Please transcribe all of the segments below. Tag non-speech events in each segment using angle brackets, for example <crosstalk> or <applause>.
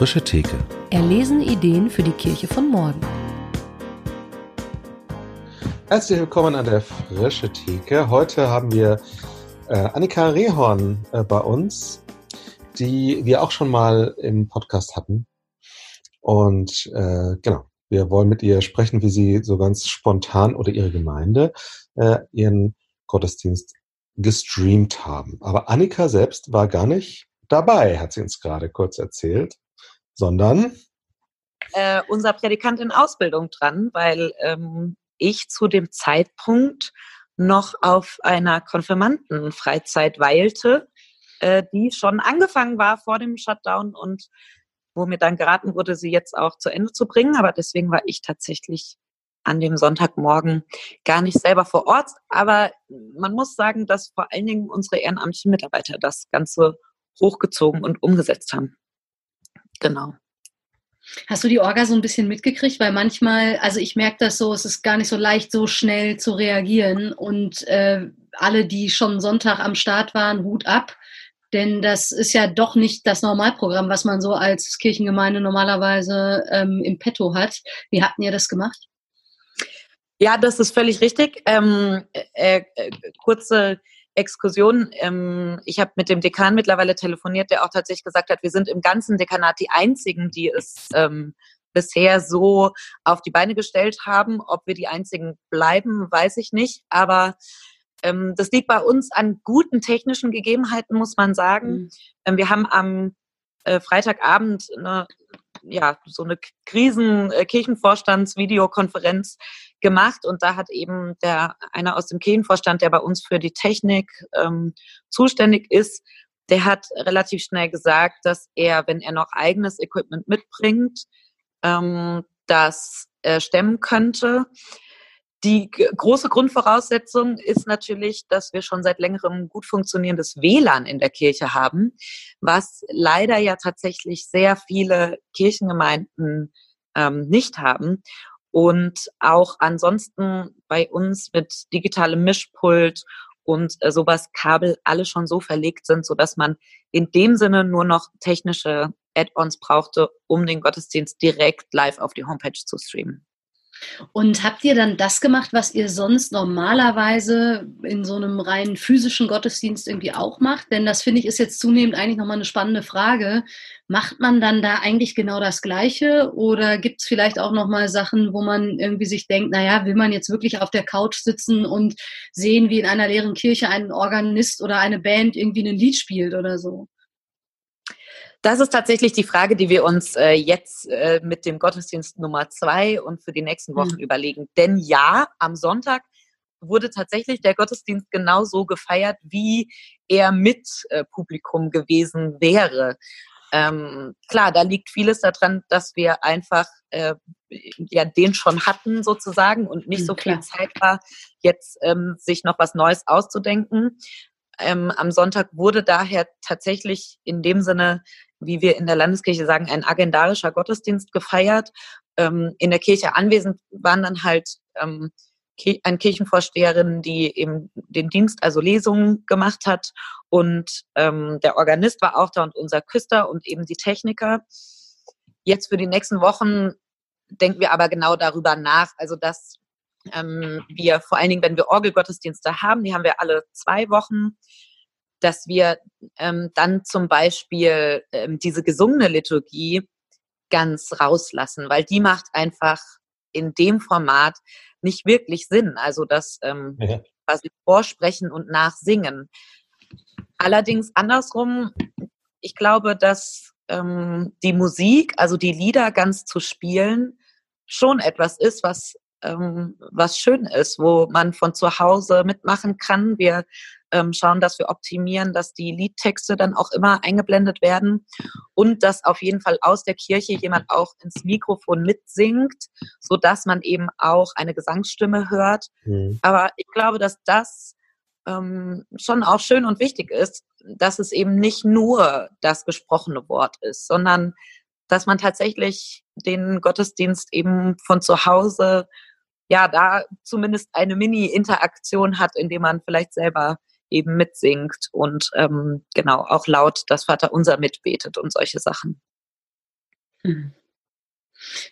frische Theke. Erlesen Ideen für die Kirche von morgen. Herzlich willkommen an der frische Theke. Heute haben wir äh, Annika Rehorn äh, bei uns, die wir auch schon mal im Podcast hatten. Und äh, genau, wir wollen mit ihr sprechen, wie sie so ganz spontan oder ihre Gemeinde äh, ihren Gottesdienst gestreamt haben. Aber Annika selbst war gar nicht dabei, hat sie uns gerade kurz erzählt, sondern äh, unser Predikant in Ausbildung dran, weil ähm, ich zu dem Zeitpunkt noch auf einer Konfirmandenfreizeit weilte, äh, die schon angefangen war vor dem Shutdown und wo mir dann geraten wurde, sie jetzt auch zu Ende zu bringen. Aber deswegen war ich tatsächlich an dem Sonntagmorgen gar nicht selber vor Ort. Aber man muss sagen, dass vor allen Dingen unsere ehrenamtlichen Mitarbeiter das Ganze hochgezogen und umgesetzt haben. Genau. Hast du die Orga so ein bisschen mitgekriegt? Weil manchmal, also ich merke das so, es ist gar nicht so leicht, so schnell zu reagieren. Und äh, alle, die schon Sonntag am Start waren, Hut ab. Denn das ist ja doch nicht das Normalprogramm, was man so als Kirchengemeinde normalerweise ähm, im Petto hat. Wie hatten ihr das gemacht? Ja, das ist völlig richtig. Ähm, äh, äh, kurze Exkursion. Ähm, ich habe mit dem Dekan mittlerweile telefoniert, der auch tatsächlich gesagt hat, wir sind im ganzen Dekanat die einzigen, die es ähm, bisher so auf die Beine gestellt haben. Ob wir die einzigen bleiben, weiß ich nicht. Aber ähm, das liegt bei uns an guten technischen Gegebenheiten, muss man sagen. Mhm. Ähm, wir haben am äh, Freitagabend eine, ja, so eine Krisen-Kirchenvorstands-Videokonferenz äh, gemacht und da hat eben der einer aus dem Kirchenvorstand, der bei uns für die Technik ähm, zuständig ist, der hat relativ schnell gesagt, dass er, wenn er noch eigenes Equipment mitbringt, ähm, das äh, stemmen könnte. Die große Grundvoraussetzung ist natürlich, dass wir schon seit längerem gut funktionierendes WLAN in der Kirche haben, was leider ja tatsächlich sehr viele Kirchengemeinden ähm, nicht haben. Und auch ansonsten bei uns mit digitalem Mischpult und äh, sowas Kabel alle schon so verlegt sind, so dass man in dem Sinne nur noch technische Add-ons brauchte, um den Gottesdienst direkt live auf die Homepage zu streamen. Und habt ihr dann das gemacht, was ihr sonst normalerweise in so einem rein physischen Gottesdienst irgendwie auch macht? Denn das finde ich ist jetzt zunehmend eigentlich nochmal eine spannende Frage. Macht man dann da eigentlich genau das Gleiche oder gibt es vielleicht auch nochmal Sachen, wo man irgendwie sich denkt, naja, will man jetzt wirklich auf der Couch sitzen und sehen, wie in einer leeren Kirche ein Organist oder eine Band irgendwie ein Lied spielt oder so? Das ist tatsächlich die Frage, die wir uns äh, jetzt äh, mit dem Gottesdienst Nummer zwei und für die nächsten Wochen mhm. überlegen. Denn ja, am Sonntag wurde tatsächlich der Gottesdienst genauso gefeiert, wie er mit äh, Publikum gewesen wäre. Ähm, klar, da liegt vieles daran, dass wir einfach äh, ja den schon hatten sozusagen und nicht mhm, so viel Zeit war, jetzt ähm, sich noch was Neues auszudenken. Ähm, am Sonntag wurde daher tatsächlich in dem Sinne wie wir in der Landeskirche sagen, ein agendarischer Gottesdienst gefeiert. Ähm, in der Kirche anwesend waren dann halt ähm, eine Kirchenvorsteherin, die eben den Dienst, also Lesungen gemacht hat. Und ähm, der Organist war auch da und unser Küster und eben die Techniker. Jetzt für die nächsten Wochen denken wir aber genau darüber nach, also dass ähm, wir vor allen Dingen, wenn wir Orgelgottesdienste haben, die haben wir alle zwei Wochen, dass wir ähm, dann zum Beispiel ähm, diese gesungene Liturgie ganz rauslassen, weil die macht einfach in dem Format nicht wirklich Sinn. Also das ähm, ja. quasi vorsprechen und nachsingen. Allerdings andersrum, ich glaube, dass ähm, die Musik, also die Lieder ganz zu spielen, schon etwas ist, was ähm, was schön ist, wo man von zu Hause mitmachen kann. Wir ähm, schauen, dass wir optimieren, dass die Liedtexte dann auch immer eingeblendet werden und dass auf jeden Fall aus der Kirche jemand auch ins Mikrofon mitsingt, so dass man eben auch eine Gesangsstimme hört. Mhm. Aber ich glaube, dass das ähm, schon auch schön und wichtig ist, dass es eben nicht nur das gesprochene Wort ist, sondern dass man tatsächlich den Gottesdienst eben von zu Hause ja, da zumindest eine Mini-Interaktion hat, indem man vielleicht selber eben mitsingt und ähm, genau auch laut das Vaterunser mitbetet und solche Sachen. Mhm.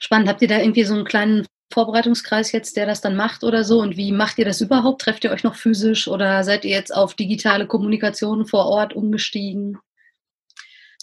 Spannend. Habt ihr da irgendwie so einen kleinen Vorbereitungskreis jetzt, der das dann macht oder so? Und wie macht ihr das überhaupt? Trefft ihr euch noch physisch oder seid ihr jetzt auf digitale Kommunikation vor Ort umgestiegen?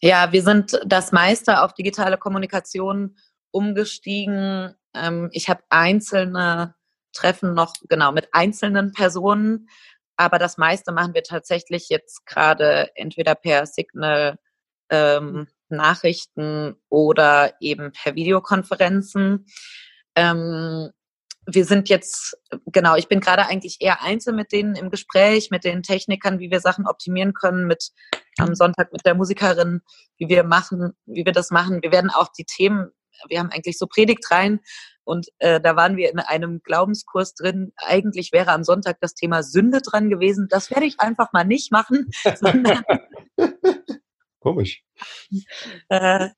Ja, wir sind das meiste auf digitale Kommunikation umgestiegen. Ähm, ich habe einzelne Treffen noch genau mit einzelnen Personen, aber das meiste machen wir tatsächlich jetzt gerade entweder per Signal ähm, Nachrichten oder eben per Videokonferenzen. Ähm, wir sind jetzt, genau, ich bin gerade eigentlich eher einzeln mit denen im Gespräch, mit den Technikern, wie wir Sachen optimieren können, mit am Sonntag mit der Musikerin, wie wir machen, wie wir das machen. Wir werden auch die Themen, wir haben eigentlich so Predigt rein und äh, da waren wir in einem Glaubenskurs drin. Eigentlich wäre am Sonntag das Thema Sünde dran gewesen. Das werde ich einfach mal nicht machen, <laughs> sondern Komisch. <laughs> Äh,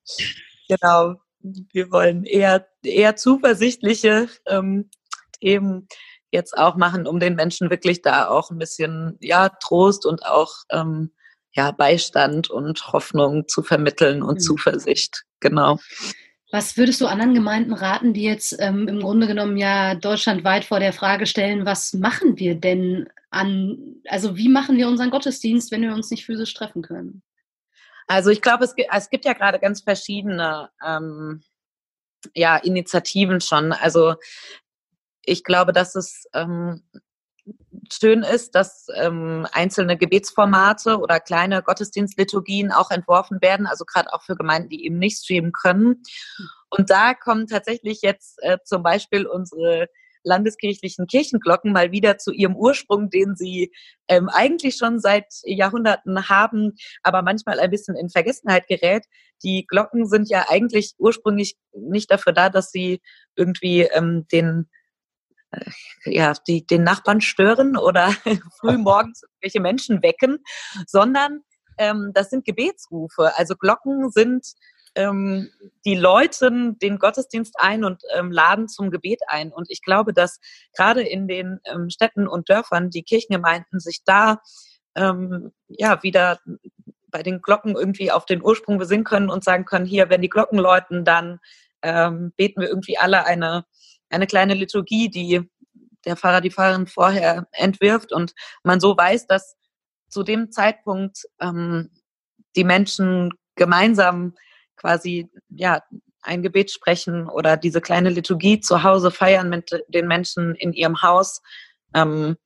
genau. Wir wollen eher, eher zuversichtliche ähm, Themen jetzt auch machen, um den Menschen wirklich da auch ein bisschen ja, Trost und auch ähm, ja, Beistand und Hoffnung zu vermitteln und mhm. Zuversicht. Genau. Was würdest du anderen Gemeinden raten, die jetzt ähm, im Grunde genommen ja deutschlandweit vor der Frage stellen, was machen wir denn an, also wie machen wir unseren Gottesdienst, wenn wir uns nicht physisch treffen können? Also ich glaube, es, es gibt ja gerade ganz verschiedene ähm, ja, Initiativen schon. Also ich glaube, dass es ähm, schön ist, dass ähm, einzelne Gebetsformate oder kleine Gottesdienstliturgien auch entworfen werden, also gerade auch für Gemeinden, die eben nicht streamen können. Und da kommen tatsächlich jetzt äh, zum Beispiel unsere landeskirchlichen Kirchenglocken mal wieder zu ihrem Ursprung, den sie ähm, eigentlich schon seit Jahrhunderten haben, aber manchmal ein bisschen in Vergessenheit gerät. Die Glocken sind ja eigentlich ursprünglich nicht dafür da, dass sie irgendwie ähm, den ja, die, den Nachbarn stören oder <laughs> früh <laughs> morgens irgendwelche Menschen wecken, sondern ähm, das sind Gebetsrufe. Also Glocken sind ähm, die läuten den Gottesdienst ein und ähm, laden zum Gebet ein. Und ich glaube, dass gerade in den ähm, Städten und Dörfern die Kirchengemeinden sich da ähm, ja wieder bei den Glocken irgendwie auf den Ursprung besinnen können und sagen können, hier, wenn die Glocken läuten, dann ähm, beten wir irgendwie alle eine, eine kleine Liturgie, die der Pfarrer, die Pfarrerin vorher entwirft und man so weiß, dass zu dem Zeitpunkt ähm, die Menschen gemeinsam quasi ja ein Gebet sprechen oder diese kleine Liturgie zu Hause feiern mit den Menschen in ihrem Haus. Ähm,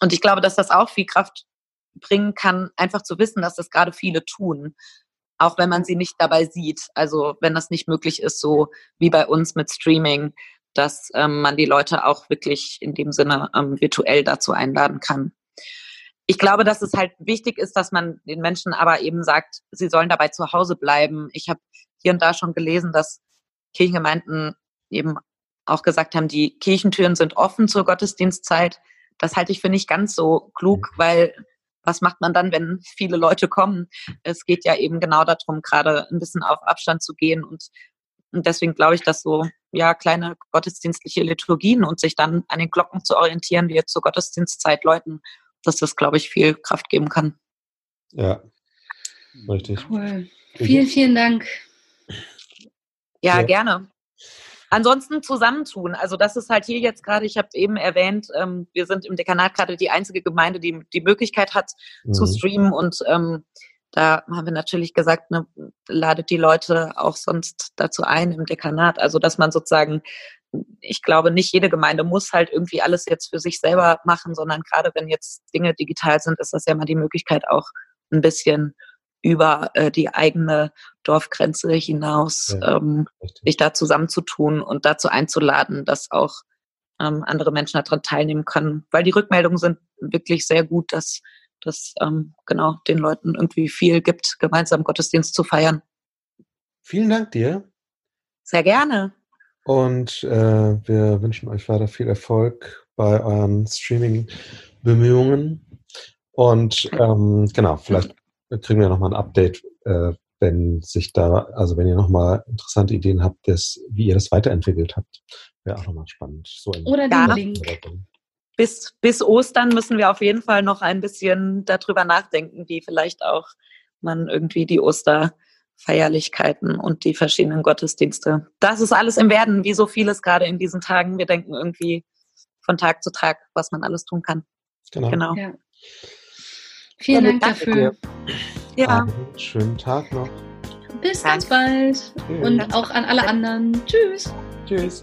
und ich glaube, dass das auch viel Kraft bringen kann, einfach zu wissen, dass das gerade viele tun, auch wenn man sie nicht dabei sieht. Also wenn das nicht möglich ist, so wie bei uns mit Streaming, dass ähm, man die Leute auch wirklich in dem Sinne ähm, virtuell dazu einladen kann ich glaube, dass es halt wichtig ist, dass man den Menschen aber eben sagt, sie sollen dabei zu Hause bleiben. Ich habe hier und da schon gelesen, dass Kirchengemeinden eben auch gesagt haben, die Kirchentüren sind offen zur Gottesdienstzeit. Das halte ich für nicht ganz so klug, mhm. weil was macht man dann, wenn viele Leute kommen? Es geht ja eben genau darum, gerade ein bisschen auf Abstand zu gehen und, und deswegen glaube ich, dass so ja kleine gottesdienstliche Liturgien und sich dann an den Glocken zu orientieren, die jetzt zur Gottesdienstzeit läuten, dass das, glaube ich, viel Kraft geben kann. Ja, richtig. Cool. Vielen, vielen Dank. Ja, ja, gerne. Ansonsten zusammentun. Also das ist halt hier jetzt gerade, ich habe eben erwähnt, ähm, wir sind im Dekanat gerade die einzige Gemeinde, die die Möglichkeit hat mhm. zu streamen und ähm, da haben wir natürlich gesagt, ne, ladet die Leute auch sonst dazu ein im Dekanat. Also dass man sozusagen ich glaube, nicht jede Gemeinde muss halt irgendwie alles jetzt für sich selber machen, sondern gerade wenn jetzt Dinge digital sind, ist das ja mal die Möglichkeit auch ein bisschen über äh, die eigene Dorfgrenze hinaus ja, ähm, sich da zusammenzutun und dazu einzuladen, dass auch ähm, andere Menschen daran teilnehmen können. Weil die Rückmeldungen sind wirklich sehr gut, dass das ähm, genau den Leuten irgendwie viel gibt, gemeinsam Gottesdienst zu feiern. Vielen Dank dir. Sehr gerne. Und äh, wir wünschen euch weiter viel Erfolg bei euren Streaming-Bemühungen. Und ähm, genau, vielleicht kriegen wir nochmal ein Update, äh, wenn sich da, also wenn ihr nochmal interessante Ideen habt, des, wie ihr das weiterentwickelt habt. Wäre auch nochmal spannend. So Oder den Link. Bis, bis Ostern müssen wir auf jeden Fall noch ein bisschen darüber nachdenken, wie vielleicht auch man irgendwie die Oster Feierlichkeiten und die verschiedenen Gottesdienste. Das ist alles im Werden, wie so vieles gerade in diesen Tagen. Wir denken irgendwie von Tag zu Tag, was man alles tun kann. Genau. Genau. Ja. Vielen Dank dafür. dir. Ja, Einen schönen Tag noch. Bis ganz bald. Und auch an alle anderen. Tschüss. Tschüss.